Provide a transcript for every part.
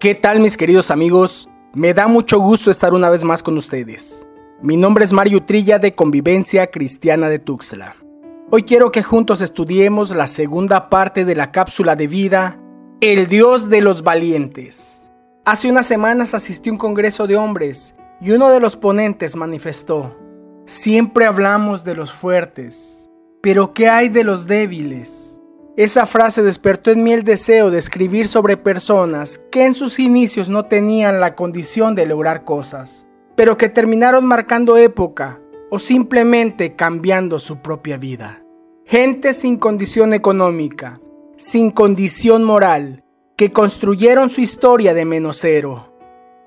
¿Qué tal mis queridos amigos? Me da mucho gusto estar una vez más con ustedes. Mi nombre es Mario Trilla de Convivencia Cristiana de Tuxtla. Hoy quiero que juntos estudiemos la segunda parte de la cápsula de vida, El Dios de los Valientes. Hace unas semanas asistí a un congreso de hombres y uno de los ponentes manifestó, siempre hablamos de los fuertes, pero ¿qué hay de los débiles? Esa frase despertó en mí el deseo de escribir sobre personas que en sus inicios no tenían la condición de lograr cosas, pero que terminaron marcando época o simplemente cambiando su propia vida. Gente sin condición económica, sin condición moral, que construyeron su historia de menos cero.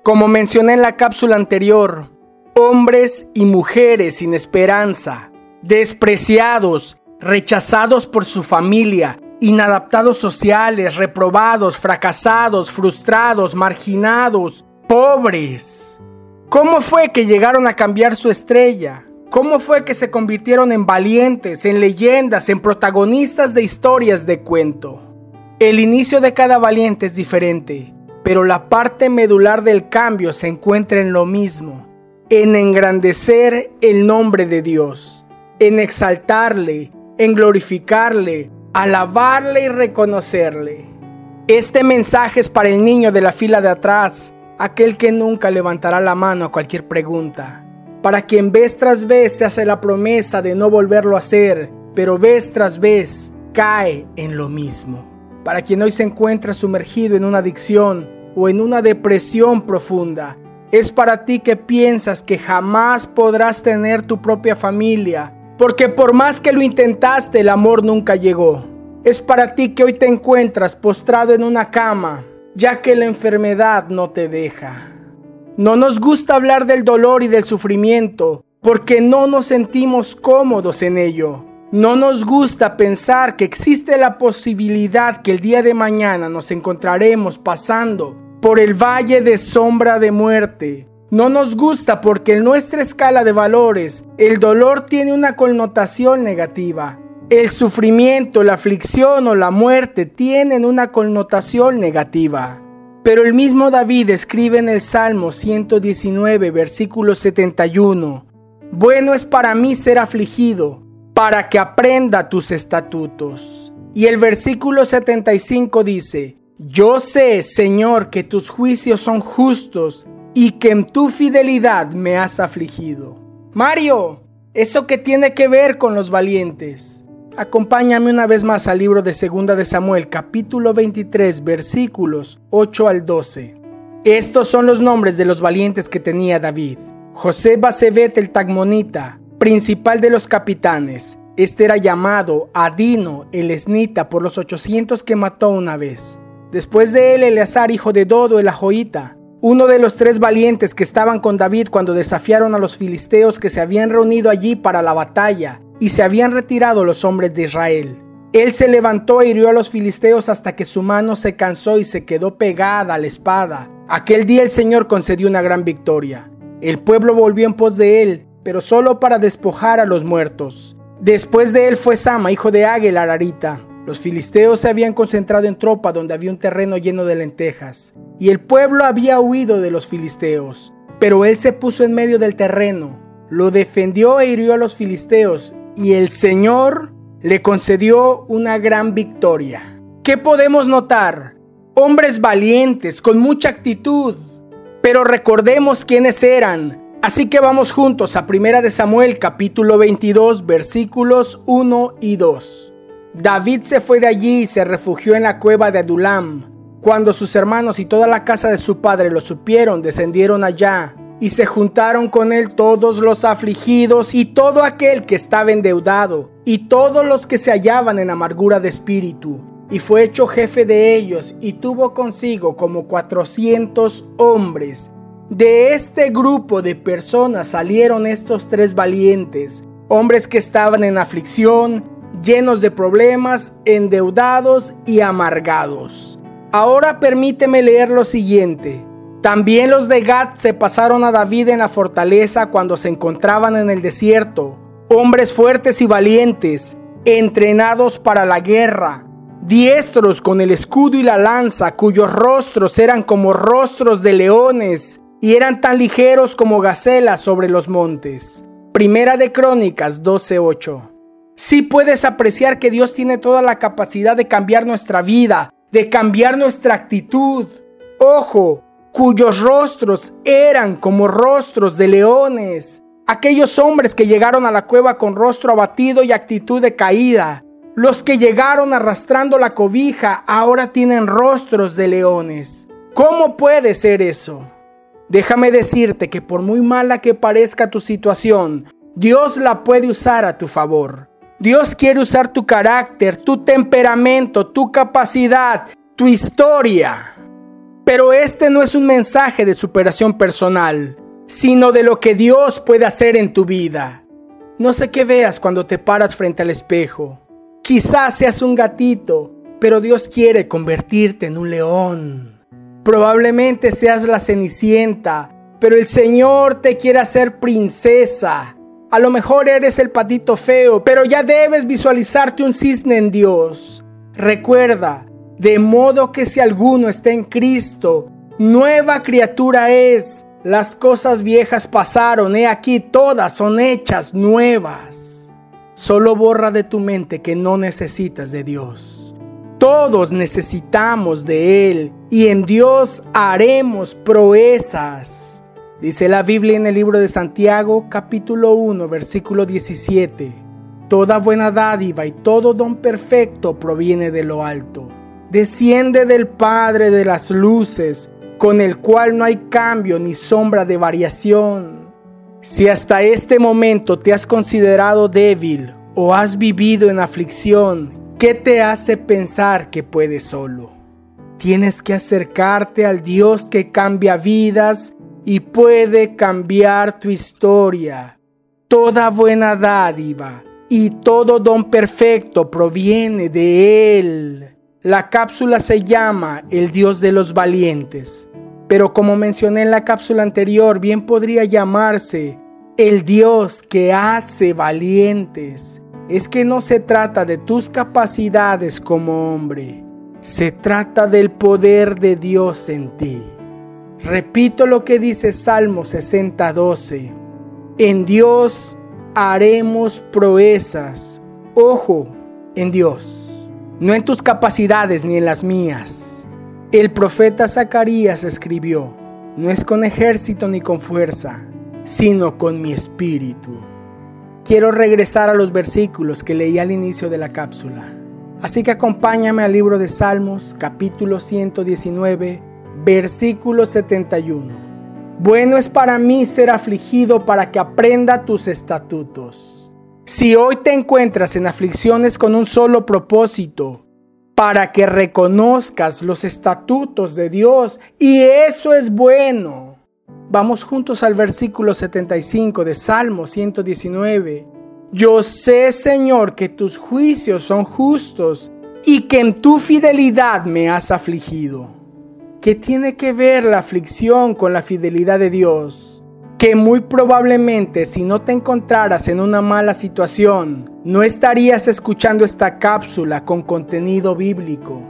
Como mencioné en la cápsula anterior, hombres y mujeres sin esperanza, despreciados, rechazados por su familia, inadaptados sociales, reprobados, fracasados, frustrados, marginados, pobres. ¿Cómo fue que llegaron a cambiar su estrella? ¿Cómo fue que se convirtieron en valientes, en leyendas, en protagonistas de historias de cuento? El inicio de cada valiente es diferente, pero la parte medular del cambio se encuentra en lo mismo, en engrandecer el nombre de Dios, en exaltarle, en glorificarle, alabarle y reconocerle. Este mensaje es para el niño de la fila de atrás, aquel que nunca levantará la mano a cualquier pregunta, para quien vez tras vez se hace la promesa de no volverlo a hacer, pero vez tras vez cae en lo mismo, para quien hoy se encuentra sumergido en una adicción o en una depresión profunda. Es para ti que piensas que jamás podrás tener tu propia familia, porque por más que lo intentaste, el amor nunca llegó. Es para ti que hoy te encuentras postrado en una cama, ya que la enfermedad no te deja. No nos gusta hablar del dolor y del sufrimiento, porque no nos sentimos cómodos en ello. No nos gusta pensar que existe la posibilidad que el día de mañana nos encontraremos pasando por el valle de sombra de muerte, no nos gusta porque en nuestra escala de valores el dolor tiene una connotación negativa. El sufrimiento, la aflicción o la muerte tienen una connotación negativa. Pero el mismo David escribe en el Salmo 119, versículo 71, Bueno es para mí ser afligido, para que aprenda tus estatutos. Y el versículo 75 dice, Yo sé, Señor, que tus juicios son justos y que en tu fidelidad me has afligido. Mario, ¿eso qué tiene que ver con los valientes? Acompáñame una vez más al libro de Segunda de Samuel, capítulo 23, versículos 8 al 12. Estos son los nombres de los valientes que tenía David. José Basebet el Tagmonita, principal de los capitanes. Este era llamado Adino el Esnita por los 800 que mató una vez. Después de él, Eleazar, hijo de Dodo el Ajoita, uno de los tres valientes que estaban con David cuando desafiaron a los filisteos que se habían reunido allí para la batalla y se habían retirado los hombres de Israel. Él se levantó e hirió a los filisteos hasta que su mano se cansó y se quedó pegada a la espada. Aquel día el Señor concedió una gran victoria. El pueblo volvió en pos de él, pero solo para despojar a los muertos. Después de él fue Sama, hijo de Águel Ararita. Los filisteos se habían concentrado en tropa donde había un terreno lleno de lentejas y el pueblo había huido de los filisteos. Pero él se puso en medio del terreno, lo defendió e hirió a los filisteos, y el Señor le concedió una gran victoria. ¿Qué podemos notar? Hombres valientes, con mucha actitud. Pero recordemos quiénes eran. Así que vamos juntos a 1 de Samuel capítulo 22 versículos 1 y 2. David se fue de allí y se refugió en la cueva de Adulam cuando sus hermanos y toda la casa de su padre lo supieron, descendieron allá y se juntaron con él todos los afligidos y todo aquel que estaba endeudado y todos los que se hallaban en amargura de espíritu. Y fue hecho jefe de ellos y tuvo consigo como cuatrocientos hombres. De este grupo de personas salieron estos tres valientes, hombres que estaban en aflicción, llenos de problemas, endeudados y amargados. Ahora permíteme leer lo siguiente. También los de Gad se pasaron a David en la fortaleza cuando se encontraban en el desierto, hombres fuertes y valientes, entrenados para la guerra. diestros con el escudo y la lanza, cuyos rostros eran como rostros de leones y eran tan ligeros como gacelas sobre los montes. Primera de Crónicas 12:8. Sí puedes apreciar que Dios tiene toda la capacidad de cambiar nuestra vida, de cambiar nuestra actitud. Ojo, cuyos rostros eran como rostros de leones. Aquellos hombres que llegaron a la cueva con rostro abatido y actitud de caída. Los que llegaron arrastrando la cobija ahora tienen rostros de leones. ¿Cómo puede ser eso? Déjame decirte que por muy mala que parezca tu situación, Dios la puede usar a tu favor. Dios quiere usar tu carácter, tu temperamento, tu capacidad, tu historia. Pero este no es un mensaje de superación personal, sino de lo que Dios puede hacer en tu vida. No sé qué veas cuando te paras frente al espejo. Quizás seas un gatito, pero Dios quiere convertirte en un león. Probablemente seas la cenicienta, pero el Señor te quiere hacer princesa. A lo mejor eres el patito feo, pero ya debes visualizarte un cisne en Dios. Recuerda, de modo que si alguno está en Cristo, nueva criatura es. Las cosas viejas pasaron, he aquí todas son hechas nuevas. Solo borra de tu mente que no necesitas de Dios. Todos necesitamos de Él y en Dios haremos proezas. Dice la Biblia en el libro de Santiago capítulo 1 versículo 17. Toda buena dádiva y todo don perfecto proviene de lo alto. Desciende del Padre de las luces, con el cual no hay cambio ni sombra de variación. Si hasta este momento te has considerado débil o has vivido en aflicción, ¿qué te hace pensar que puedes solo? Tienes que acercarte al Dios que cambia vidas y puede cambiar tu historia. Toda buena dádiva y todo don perfecto proviene de Él. La cápsula se llama El Dios de los Valientes, pero como mencioné en la cápsula anterior, bien podría llamarse El Dios que hace valientes. Es que no se trata de tus capacidades como hombre, se trata del poder de Dios en ti. Repito lo que dice Salmo 60:12. En Dios haremos proezas. Ojo, en Dios, no en tus capacidades ni en las mías. El profeta Zacarías escribió, no es con ejército ni con fuerza, sino con mi espíritu. Quiero regresar a los versículos que leí al inicio de la cápsula. Así que acompáñame al libro de Salmos, capítulo 119 Versículo 71. Bueno es para mí ser afligido para que aprenda tus estatutos. Si hoy te encuentras en aflicciones con un solo propósito, para que reconozcas los estatutos de Dios, y eso es bueno. Vamos juntos al versículo 75 de Salmo 119. Yo sé, Señor, que tus juicios son justos y que en tu fidelidad me has afligido. ¿Qué tiene que ver la aflicción con la fidelidad de Dios? Que muy probablemente si no te encontraras en una mala situación, no estarías escuchando esta cápsula con contenido bíblico.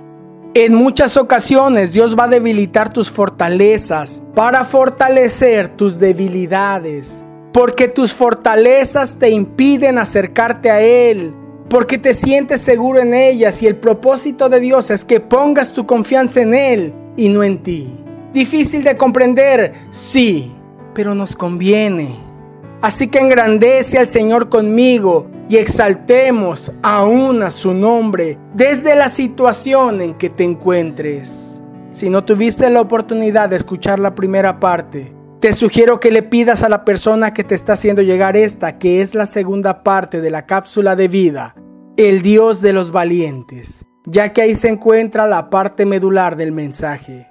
En muchas ocasiones Dios va a debilitar tus fortalezas para fortalecer tus debilidades, porque tus fortalezas te impiden acercarte a Él, porque te sientes seguro en ellas y el propósito de Dios es que pongas tu confianza en Él y no en ti. Difícil de comprender, sí, pero nos conviene. Así que engrandece al Señor conmigo y exaltemos aún a su nombre desde la situación en que te encuentres. Si no tuviste la oportunidad de escuchar la primera parte, te sugiero que le pidas a la persona que te está haciendo llegar esta, que es la segunda parte de la cápsula de vida, el Dios de los valientes ya que ahí se encuentra la parte medular del mensaje.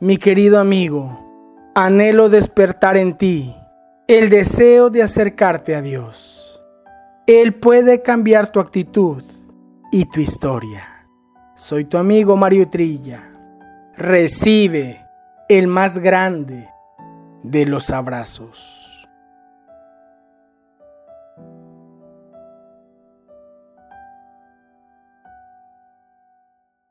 Mi querido amigo, anhelo despertar en ti el deseo de acercarte a Dios. Él puede cambiar tu actitud y tu historia. Soy tu amigo Mario Trilla. Recibe el más grande de los abrazos.